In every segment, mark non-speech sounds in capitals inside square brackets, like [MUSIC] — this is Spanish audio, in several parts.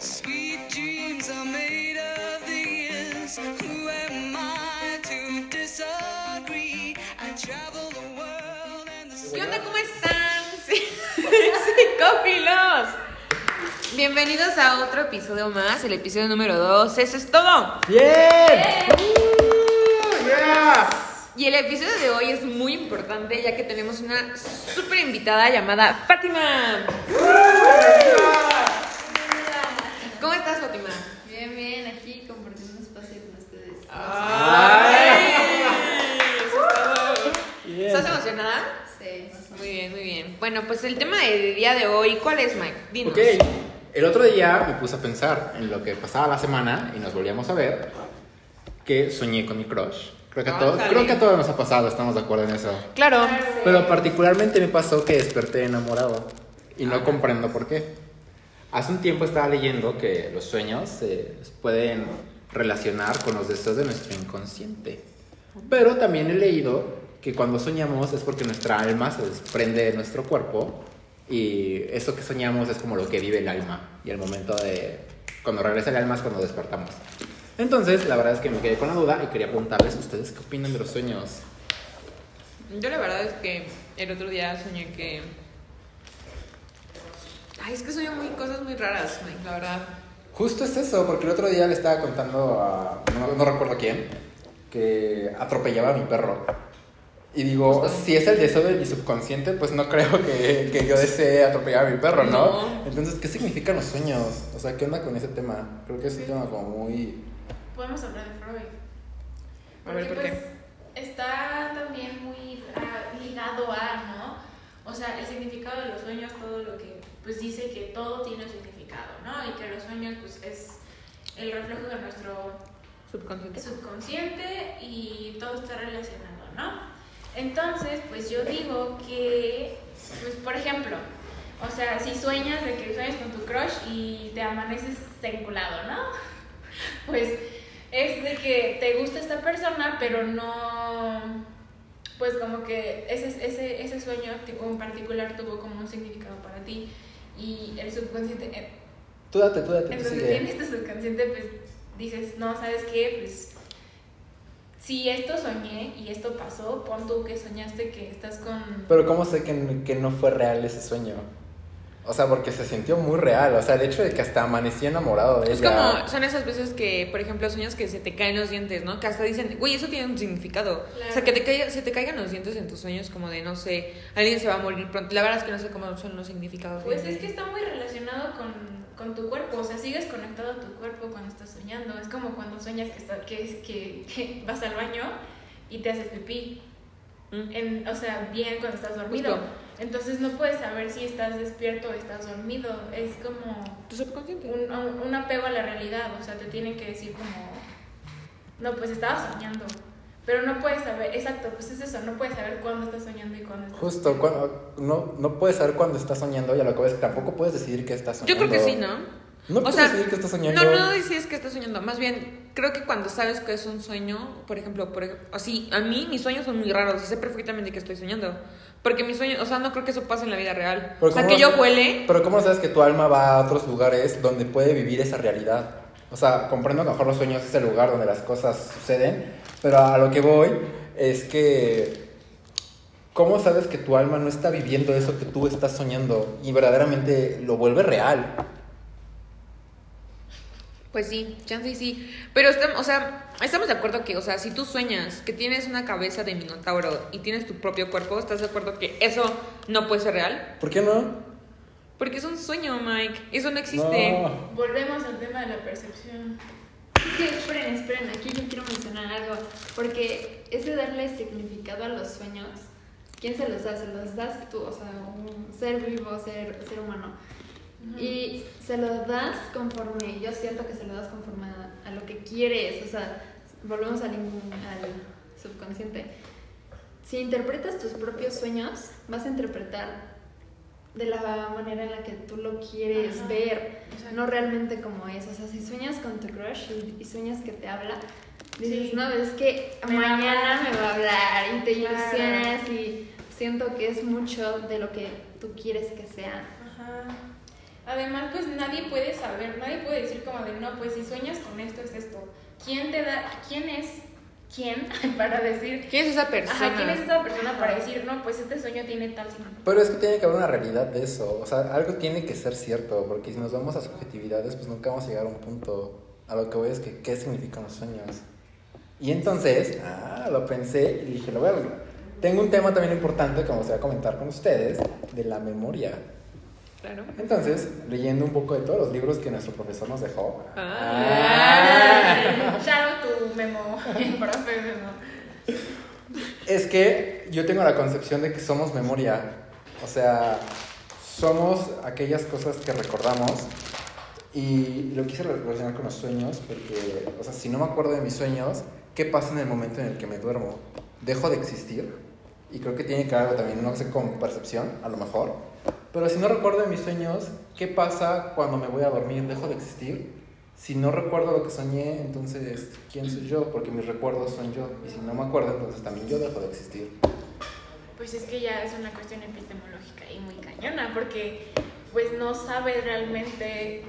¿Qué onda? ¿Cómo están? [LAUGHS] Psicófilos. Bienvenidos a otro episodio más, el episodio número 2. Eso es todo. ¡Bien! ¡Uh! ¡Yeah! Y el episodio de hoy es muy importante ya que tenemos una súper invitada llamada Fátima. ¿Cómo estás, Fátima? Bien, bien, aquí compartiendo un espacio con ustedes. Ay, eso es todo. Bien. ¿Estás emocionada? Sí. Muy bien, muy bien. Bueno, pues el tema del día de hoy, ¿cuál es, Mike? Dinos. Ok, el otro día me puse a pensar en lo que pasaba la semana y nos volvíamos a ver, que soñé con mi crush. Creo que, a todo- creo que a todos nos ha pasado, estamos de acuerdo en eso. Claro. Pero particularmente me pasó que desperté enamorado y no comprendo por qué. Hace un tiempo estaba leyendo que los sueños se pueden relacionar con los deseos de nuestro inconsciente. Pero también he leído que cuando soñamos es porque nuestra alma se desprende de nuestro cuerpo y eso que soñamos es como lo que vive el alma y el momento de cuando regresa el alma es cuando despertamos. Entonces, la verdad es que me quedé con la duda y quería preguntarles ustedes qué opinan de los sueños. Yo la verdad es que el otro día soñé que... Ay, es que soñé muy cosas muy raras, la verdad. Justo es eso, porque el otro día le estaba contando a. No, no recuerdo quién, que atropellaba a mi perro. Y digo, si es el deseo de mi subconsciente, pues no creo que, que yo desee atropellar a mi perro, ¿no? No. Entonces, ¿qué significan los sueños? O sea, ¿qué onda con ese tema? Creo que es un tema como muy. Podemos hablar de Freud. A ver, ¿por Porque, qué? pues, está también muy ah, ligado a, ¿no? O sea, el significado de los sueños, todo lo que, pues dice que todo tiene un significado, ¿no? Y que los sueños, pues, es el reflejo de nuestro Subconsciente. subconsciente y todo está relacionado, ¿no? Entonces, pues yo digo que, pues por ejemplo, o sea, si sueñas de que sueñas con tu crush y te amaneces enculado, ¿no? [LAUGHS] Pues es de que te gusta esta persona, pero no, pues como que ese, ese, ese sueño en particular tuvo como un significado para ti y el subconsciente, eh, Tú date, tú date, entonces tienes tu subconsciente, pues dices, no, ¿sabes qué? Pues si esto soñé y esto pasó, pon tú que soñaste que estás con... Pero, ¿cómo sé que, que no fue real ese sueño? O sea, porque se sintió muy real. O sea, el hecho de que hasta amanecí enamorado de Es ella. como, son esas veces que, por ejemplo, sueños que se te caen los dientes, ¿no? Que hasta dicen, güey, eso tiene un significado. O sea, que te caiga, se te caigan los dientes en tus sueños como de, no sé, alguien se va a morir pronto. La verdad es que no sé cómo son los significados. Pues es que está muy relacionado con, con tu cuerpo, o sea, sigues conectado a tu cuerpo cuando estás soñando. Es como cuando sueñas que, está, que, que, que [LAUGHS] vas al baño y te haces pipí. Mm. En, o sea, bien cuando estás dormido. Justo. Entonces no puedes saber si estás despierto o estás dormido. Es como... Tu subconsciente. un, apego a la realidad, o sea, te tienen que decir como, no, pues estaba soñando, pero no puedes saber, exacto, pues es eso, no puedes saber cuándo estás soñando y cuándo estás Justo, cuando, no, no puedes saber cuándo estás soñando y a lo que ves que tampoco puedes decidir que estás Yo soñando. creo que sí, ¿no? No O puedes sea, decidir que estás soñando. No, no decides que estás soñando. Más bien, creo que cuando sabes que es un sueño, por ejemplo, por así, a mí mis sueños son muy raros y sé perfectamente que estoy soñando. Porque mis sueños, o sea, no creo que eso pase en la vida real. Pero o sea, ¿cómo que yo huele. Pero ¿cómo sabes que tu alma va a otros lugares donde puede vivir esa realidad? O sea, comprendo que mejor los sueños es el lugar donde las cosas suceden, pero a lo que voy es que... ¿Cómo sabes que tu alma no está viviendo eso que tú estás soñando y verdaderamente lo vuelve real? Pues sí, chance y sí. Pero, estamos, o sea, estamos de acuerdo que, o sea, si tú sueñas que tienes una cabeza de minotauro y tienes tu propio cuerpo, ¿estás de acuerdo que eso no puede ser real? ¿Por qué no? Porque es un sueño, Mike. Eso no existe. No. Volvemos al tema de la percepción. Es que esperen, esperen, aquí yo quiero mencionar algo, porque ese darle significado a los sueños, ¿quién se los da? Se los das tú, o sea, un ser vivo, ser, ser humano. Y se lo das conforme, yo siento que se lo das conforme a, a lo que quieres, o sea, volvemos al, subconsciente. Si interpretas tus propios sueños, vas a interpretar de la manera en la que tú lo quieres Ajá. ver, Exacto. no realmente como es. O sea, si sueñas con tu crush y, y sueñas que te habla, dices, Sí. no, es que Me mañana me va a hablar y te Claro. ilusionas y siento que es mucho de lo que tú quieres que sea. Además, pues nadie puede saber, nadie puede decir como de, no, pues si sueñas con esto es esto. ¿Quién te da, quién es, quién [LAUGHS] para decir, ¿Quién es esa persona? ajá, quién es esa persona para decir, no, pues este sueño tiene tal significado? Pero es que tiene que haber una realidad de eso. O sea, algo tiene que ser cierto. Porque si nos vamos a subjetividades, pues nunca vamos a llegar a un punto. A lo que voy es que, ¿qué significan los sueños? Y entonces, ah, lo pensé y dije, lo voy a... Tengo un tema también importante que me gustaría comentar con ustedes, de la memoria. Claro. Entonces, leyendo un poco de todos los libros que nuestro profesor nos dejó. Ah. Shout out tu memo, [LAUGHS] profe memo. Es que yo tengo la concepción de que somos memoria. O sea, somos aquellas cosas que recordamos. Y lo quise relacionar con los sueños, porque, o sea, si no me acuerdo de mis sueños, ¿qué pasa en el momento en el que me duermo? ¿Dejo de existir? Y creo que tiene que ver algo también, no sé, con percepción, a lo mejor. Pero si no recuerdo mis sueños, ¿qué pasa cuando me voy a dormir? ¿Dejo de existir? Si no recuerdo lo que soñé, entonces, ¿quién soy yo? Porque mis recuerdos son yo. Y si no me acuerdo, entonces también yo dejo de existir. Pues es que ya es una cuestión epistemológica y muy cañona, porque pues no sabes realmente,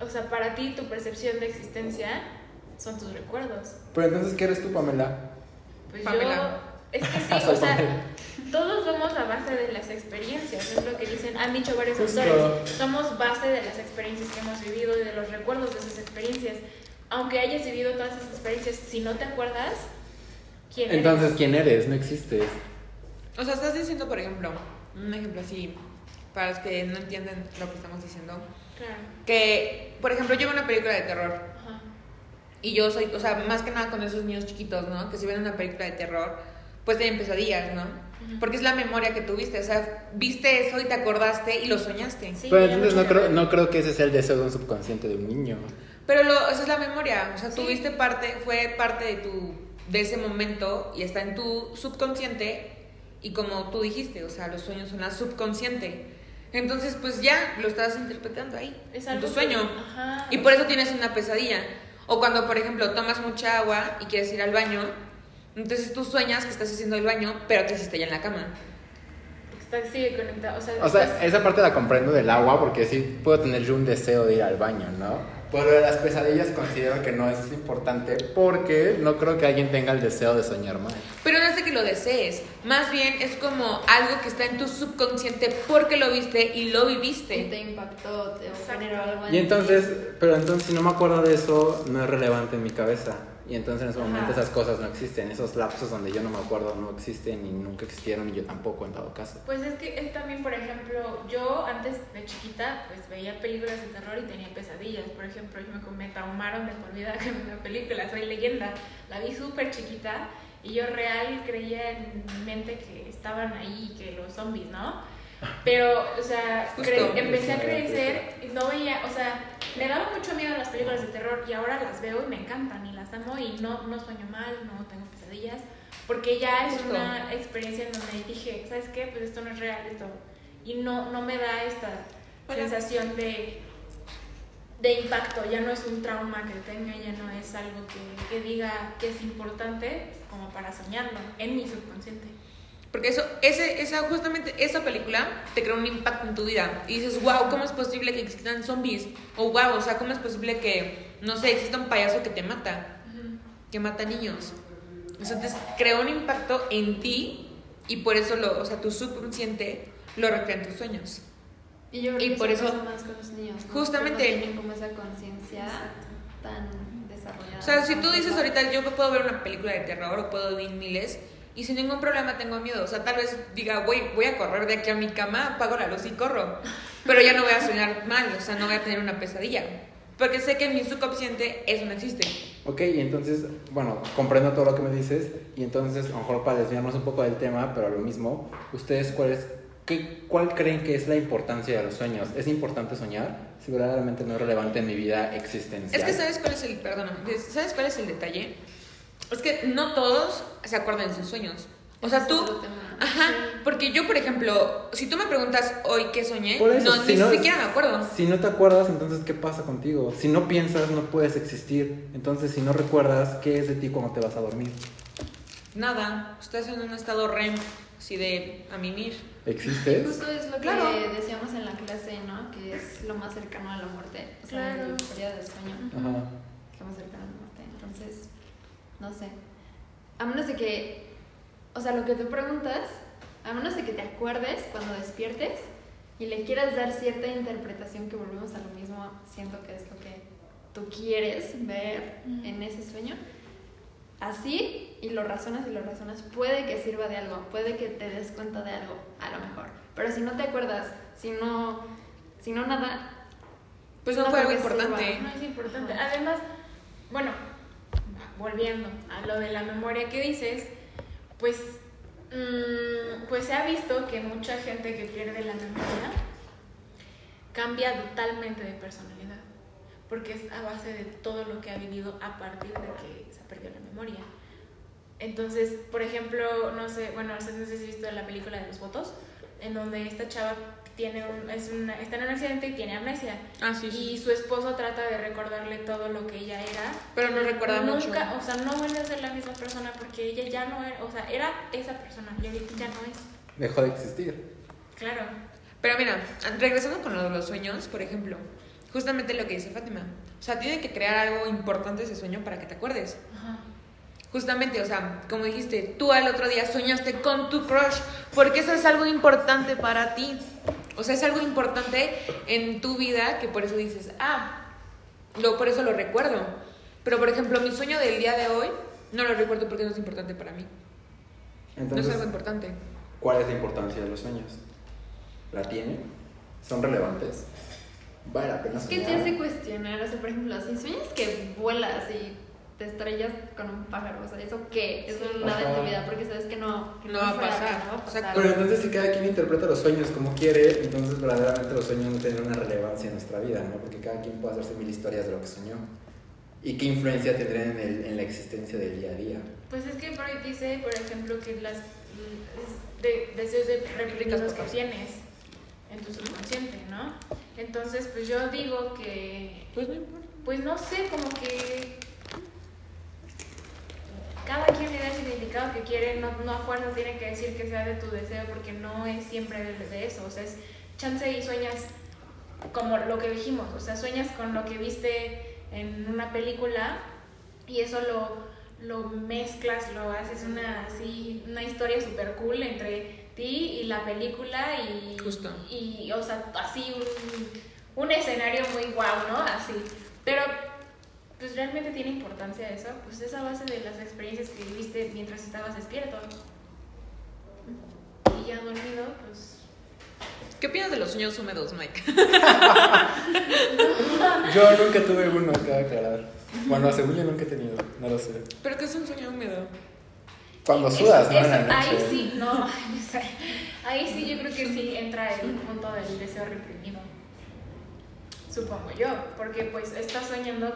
o sea, para ti tu percepción de existencia son tus recuerdos. Pero entonces, ¿qué eres tú, Pamela? Pues Pamela. yo, es que sí, [LAUGHS] o sea. Todos somos a base de las experiencias, es lo que dicen, han dicho varios Justo. autores, somos base de las experiencias que hemos vivido y de los recuerdos de esas experiencias. Aunque hayas vivido todas esas experiencias, si no te acuerdas, ¿quién eres? Entonces, ¿quién eres? No existes. O sea, estás diciendo, por ejemplo, un ejemplo así, para los que no entienden lo que estamos diciendo, Claro. que, por ejemplo, yo veo una película de terror Ajá. y yo soy, o sea, más que nada con esos niños chiquitos, ¿no? Que si ven una película de terror, pues tienen pesadillas, ¿no? Porque es la memoria que tuviste, o sea, viste eso y te acordaste y lo soñaste. Sí, Pero entonces no creo, que no creo que ese sea el deseo de un subconsciente de un niño. Pero lo, esa es la memoria, o sea, Sí. tuviste parte, fue parte de tu, de ese momento y está en tu subconsciente y como tú dijiste, o sea, los sueños son la subconsciente. Entonces, pues ya lo estás interpretando ahí, Es en tu que- sueño. ajá. Y por eso tienes una pesadilla. O cuando, por ejemplo, tomas mucha agua y quieres ir al baño, entonces tú sueñas que estás haciendo el baño, pero te hiciste ya en la cama. Está, sigue conectado. O sea, O sea, estás- esa parte la comprendo del agua porque sí puedo tener yo un deseo de ir al baño, ¿no? Pero de las pesadillas considero que no es importante porque no creo que alguien tenga el deseo de soñar mal. Pero no es de que lo desees, más bien es como algo que está en tu subconsciente porque lo viste y lo Y viviste. te impactó, te generó algo en Y entonces, ti. pero entonces si no me acuerdo de eso, no es relevante en mi cabeza. Y entonces en ese Ajá. momento esas cosas no existen. Esos lapsos donde yo no me acuerdo no existen y nunca existieron y yo tampoco en todo caso. Pues es que es también, por ejemplo, yo antes de chiquita, pues veía películas de terror y tenía pesadillas. Por ejemplo, yo me, me traumaron de por vida [LAUGHS] con una película, Soy Leyenda. La vi súper chiquita y yo real creía en mi mente que estaban ahí, que los zombies, ¿no? [LAUGHS] Pero, o sea, empecé a crecer y no veía, o sea, me daba mucho miedo las películas de terror y ahora las veo y me encantan y las amo y no, no sueño mal, no tengo pesadillas, porque ya es Justo. una experiencia en donde dije, ¿sabes qué? Pues esto no es real, esto. Y no, no me da esta sensación de, de impacto, ya no es un trauma que tenga, ya no es algo que, que diga que es importante como para soñarlo en mi subconsciente. Porque eso, ese, esa, justamente esa película te crea un impacto en tu vida. Y dices, wow, ¿cómo es posible que existan zombies? O wow, o sea, ¿cómo es posible que, no sé, exista un payaso que te mata? Que mata niños. Entonces crea un impacto en ti y por eso lo, o sea, tu subconsciente lo recrea en tus sueños. Y yo creo y que por eso más con los niños. ¿no? Justamente. No tienen como esa conciencia tan desarrollada. O sea, si tú dices ahorita, yo puedo ver una película de terror o puedo ver miles y sin ningún problema tengo miedo. O sea, tal vez diga, voy, voy a correr de aquí a mi cama, apago la luz y corro. Pero ya no voy a soñar mal, o sea, no voy a tener una pesadilla. Porque sé que en mi subconsciente eso no existe. Ok, y entonces, bueno, comprendo todo lo que me dices y entonces, a lo mejor para desviarnos un poco del tema, pero lo mismo, ¿ustedes cuál, es, qué, cuál creen que es la importancia de los sueños? ¿Es importante soñar? Si verdaderamente no es relevante en mi vida existencial. Es que sabes cuál es el, perdón, ¿sabes cuál es el detalle? Es que no todos se acuerdan de sus sueños. O sea, tú, ajá, porque yo, por ejemplo, si tú me preguntas hoy qué soñé, Por eso, no, si ni no- siquiera me acuerdo. Si no te acuerdas, entonces, ¿qué pasa contigo? Si no piensas, no puedes existir. Entonces, si no recuerdas, ¿qué es de ti cuando te vas a dormir? Nada, estás en un estado REM, así de a mimir. ¿Existes? Justo es lo que Claro. decíamos en la clase, ¿no? Que es lo más cercano a la muerte. O sea, Claro. la euforia del sueño. Ajá. que más cercano a la muerte. Entonces, no sé. A menos de que, o sea, lo que tú preguntas, a menos de que te acuerdes cuando despiertes y le quieras dar cierta interpretación que volvemos a lo mismo, siento que es lo que tú quieres ver en ese sueño. Así, y lo razonas y lo razonas, puede que sirva de algo, puede que te des cuenta de algo, a lo mejor. Pero si no te acuerdas, si no, si no nada, Pues no, No fue algo importante. sirva. No es importante. Ajá. Además, bueno, volviendo a lo de la memoria que dices, pues, mm, pues se ha visto que mucha gente que pierde la memoria cambia totalmente de personalidad, porque es a base de todo lo que ha vivido a partir de que se perdió la memoria. Entonces, por ejemplo, no sé, bueno, no sé si has visto la película de los votos, en donde esta chava tiene un, es una, está en un accidente y tiene amnesia. Ah, sí, sí. Y su esposo trata de recordarle todo lo que ella era. Pero no recuerda Nunca, mucho. o sea, no vuelve a ser la misma persona porque ella ya no era, o sea, era esa persona y ahorita ya no es. Dejó de existir. Claro. Pero mira, regresando con lo de los sueños, por ejemplo, justamente lo que dice Fátima. O sea, tiene que crear algo importante ese sueño para que te acuerdes. Ajá. Justamente, o sea, como dijiste, tú al otro día soñaste con tu crush, porque eso es algo importante para ti. O sea, es algo importante en tu vida que por eso dices, ah, lo, por eso lo recuerdo. Pero, por ejemplo, mi sueño del día de hoy no lo recuerdo porque no es importante para mí. no es Entonces, algo importante. ¿cuál es la importancia de los sueños? ¿La tienen? ¿Son relevantes? ¿Vale la pena Es que te hace cuestionar, o sea, por ejemplo, si sueñas que vuelas y te estrellas con un pájaro, o sea, ¿eso qué? Eso nada en tu vida, porque sabes que no, que No va a es real, pasar. no va a pasar. Pero entonces si cada quien interpreta los sueños como quiere, entonces verdaderamente los sueños no tienen una relevancia en nuestra vida, ¿no? Porque cada quien puede hacerse mil historias de lo que soñó. ¿Y qué influencia tendrían en, el- en la existencia del día a día? Pues es que Freud dice, por ejemplo, que las es de, deseos de reprimidos que tienes en tu subconsciente, ¿no? Entonces, pues yo digo que Pues no importa. pues no sé, como que cada quien le da el significado que quiere, no, no a fuerza tiene que decir que sea de tu deseo, porque no es siempre de, de eso, o sea, es chance y sueñas como lo que dijimos, o sea, sueñas con lo que viste en una película y eso lo, lo mezclas, lo haces una, así, una historia súper cool entre ti y la película y, Justo. y o sea, así un, un escenario muy guau, ¿no? Así, pero pues realmente tiene importancia eso, pues es a base de las experiencias que viviste mientras estabas despierto. Y ya dormido, pues... ¿Qué opinas de los sueños húmedos, Mike? [LAUGHS] Yo nunca tuve uno, acaba de aclarar. Bueno, según yo nunca he tenido, no lo sé. ¿Pero qué es un sueño húmedo? Cuando Eso- sudas, ¿no? En la noche. Ahí sí, no, ay, [LAUGHS] no sé. ahí sí yo creo que sí entra el punto del deseo reprimido. Supongo yo, porque pues estás soñando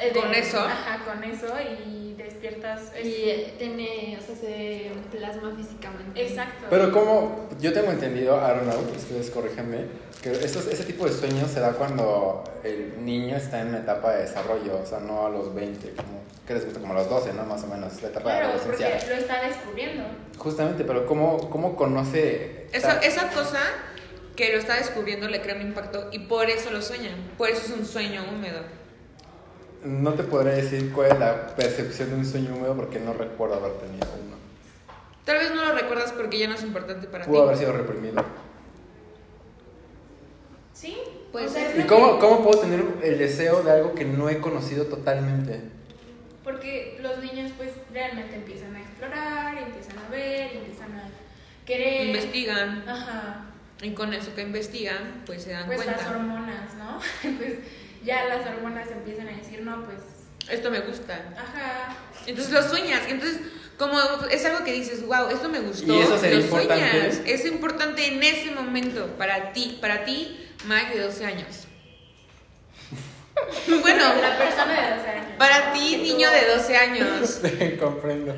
eh, ¿Con eso? Ajá, con eso y despiertas. es- Y eh, tiene, o sea, se plasma físicamente. Exacto. Pero como yo tengo entendido, I don't know, ustedes corríjanme, que estos, ese tipo de sueños se da cuando el niño está en una etapa de desarrollo, o sea, no a los 20, como, ¿qué les gusta? Como a los 12, ¿no? Más o menos, la etapa de Claro, adolescencia. porque lo está descubriendo. Justamente, pero ¿cómo, cómo conoce? Esa, esa cosa que lo está descubriendo le crea un impacto y por eso lo sueñan. Por eso es un sueño húmedo. No te podré decir cuál es la percepción de un sueño húmedo porque no recuerdo haber tenido uno. Tal vez no lo recuerdas porque ya no es importante para Pudo haber ti. sido reprimido. ¿Sí? Puede O sea, ser. es ¿Y cómo, cómo puedo tener el deseo de algo que no he conocido totalmente? Porque los niños pues realmente empiezan a explorar, empiezan a ver, empiezan a querer. Investigan Ajá. y con eso que investigan, pues se dan Pues las cuenta. hormonas, ¿no? [LAUGHS] pues ya las hormonas empiezan a decir, no, pues, Esto me gusta. ajá. Entonces lo sueñas. Entonces, como es algo que dices, wow, esto me gustó. ¿Y eso sería lo importante? sueñas. Es importante en ese momento para ti, para ti, Mike de 12 años. [LAUGHS] bueno, la persona de 12 años. para ti, niño de 12 años. [LAUGHS] Comprendo.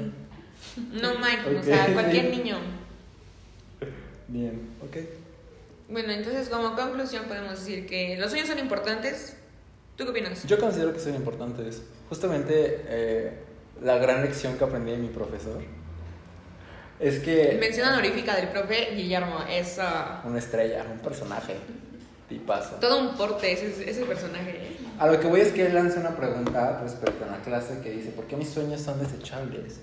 No Mike, o sea, cualquier niño. Bien, ok. Bueno, entonces como conclusión podemos decir que los sueños son importantes. ¿Tú qué opinas? Yo considero que son importantes. Justamente eh, la gran lección que aprendí de mi profesor es que Mención honorífica del profe Guillermo, eso. una estrella, un personaje. Tipazo. Todo un porte ese, ese personaje. ¿eh? A lo que voy es que él lanza una pregunta respecto a la clase que dice, ¿por qué mis sueños son desechables?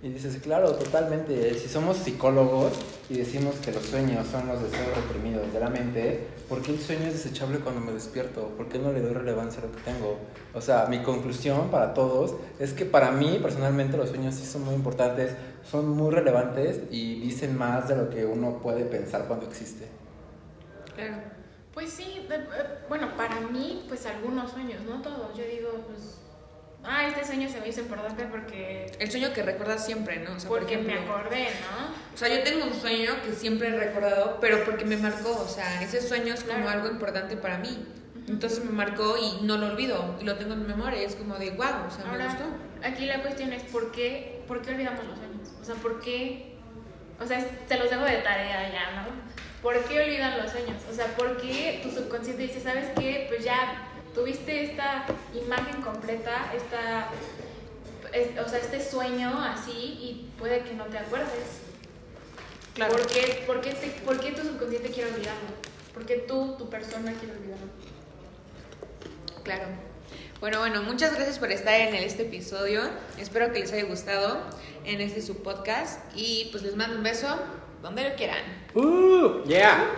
Y dices, claro, totalmente. Si somos psicólogos y decimos que los sueños son los deseos reprimidos de la mente, ¿por qué el sueño es desechable cuando me despierto? ¿Por qué no le doy relevancia a lo que tengo? O sea, mi conclusión para todos es que para mí personalmente los sueños sí son muy importantes, son muy relevantes y dicen más de lo que uno puede pensar cuando existe. Claro. Pues sí, eh, bueno, para mí, pues algunos sueños, no todos. Yo digo, pues, ah, este sueño se me hizo importante porque, El sueño que recuerdas siempre, ¿no? O sea, por porque me ejemplo, acordé, ¿no? O sea, yo tengo un sueño que siempre he recordado, pero porque me marcó. O sea, ese sueño es como Claro. algo importante para mí. Entonces me marcó y no lo olvido. Y lo tengo en mi memoria. Es como de, wow, o sea, me Ahora, gustó. aquí la cuestión es por qué, por qué olvidamos los sueños. O sea, por qué, o sea, se los dejo de tarea ya, ¿no? ¿Por qué olvidan los sueños? O sea, ¿por qué tu subconsciente dice, sabes qué? Pues ya tuviste esta imagen completa, esta, es- o sea, este sueño así y puede que no te acuerdes. Claro. ¿Por qué, por, qué te- por qué tu subconsciente quiere olvidarlo? ¿Por qué tú, tu persona, quiere olvidarlo? Claro. Bueno, bueno, muchas gracias por estar en este episodio. Espero que les haya gustado en este su podcast. Y pues les mando un beso donde lo quieran. Uh, yeah.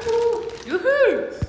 ¡Yujú!